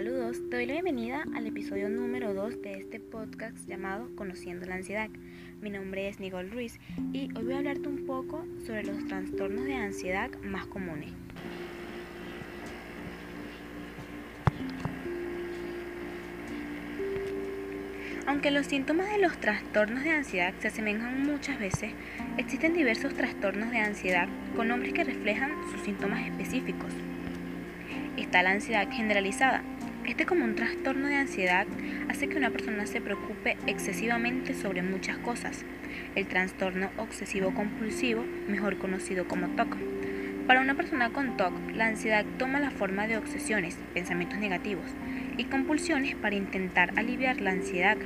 todos, te doy la bienvenida al episodio número 2 de este podcast llamado Conociendo la Ansiedad. Mi nombre es Nicole Ruiz y hoy voy a hablarte un poco sobre los trastornos de ansiedad más comunes. Aunque los síntomas de los trastornos de ansiedad se asemejan muchas veces, existen diversos trastornos de ansiedad con nombres que reflejan sus síntomas específicos. Está la ansiedad generalizada. Este como un trastorno de ansiedad hace que una persona se preocupe excesivamente sobre muchas cosas. El trastorno obsesivo compulsivo, mejor conocido como TOC. Para una persona con TOC, la ansiedad toma la forma de obsesiones, pensamientos negativos y compulsiones para intentar aliviar la ansiedad.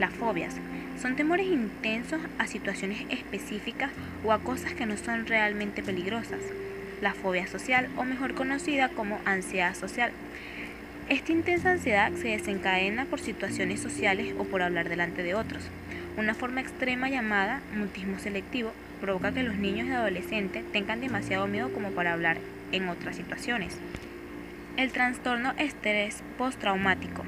Las fobias son temores intensos a situaciones específicas o a cosas que no son realmente peligrosas. La fobia social, o mejor conocida como ansiedad social. Esta intensa ansiedad se desencadena por situaciones sociales o por hablar delante de otros. Una forma extrema llamada mutismo selectivo provoca que los niños y adolescentes tengan demasiado miedo como para hablar en otras situaciones. El trastorno estrés postraumático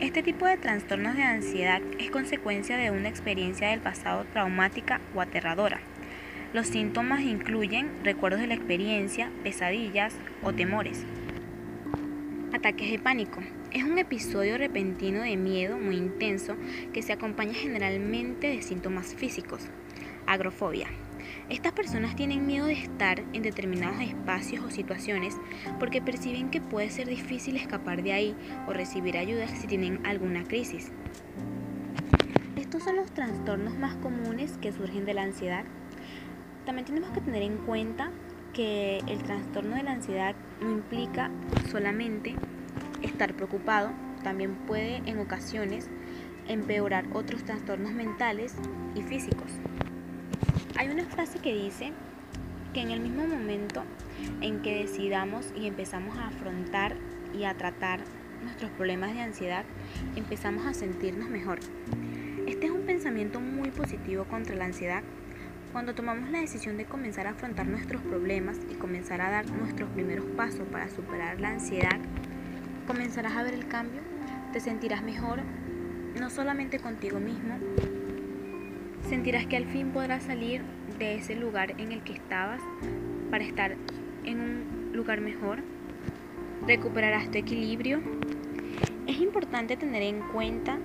este tipo de trastornos de ansiedad es consecuencia de una experiencia del pasado traumática o aterradora. Los síntomas incluyen recuerdos de la experiencia, pesadillas o temores. Ataques de pánico. Es un episodio repentino de miedo muy intenso que se acompaña generalmente de síntomas físicos. Agrofobia. Estas personas tienen miedo de estar en determinados espacios o situaciones porque perciben que puede ser difícil escapar de ahí o recibir ayuda si tienen alguna crisis. Estos son los trastornos más comunes que surgen de la ansiedad. También tenemos que tener en cuenta que el trastorno de la ansiedad no implica solamente estar preocupado, también puede en ocasiones empeorar otros trastornos mentales y físicos. Hay una frase que dice que en el mismo momento en que decidamos y empezamos a afrontar y a tratar nuestros problemas de ansiedad, empezamos a sentirnos mejor. Este es un pensamiento muy positivo contra la ansiedad. Cuando tomamos la decisión de comenzar a afrontar nuestros problemas y comenzar a dar nuestros primeros pasos para superar la ansiedad, comenzarás a ver el cambio, te sentirás mejor, no solamente contigo mismo, Sentirás que al fin podrás salir de ese lugar en el que estabas para estar en un lugar mejor. Recuperarás tu equilibrio. Es importante tener en cuenta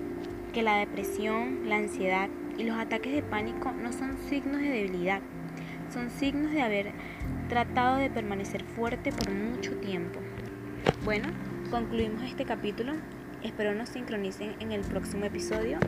que la depresión, la ansiedad y los ataques de pánico no son signos de debilidad, son signos de haber tratado de permanecer fuerte por mucho tiempo. Bueno, concluimos este capítulo. Espero nos sincronicen en el próximo episodio.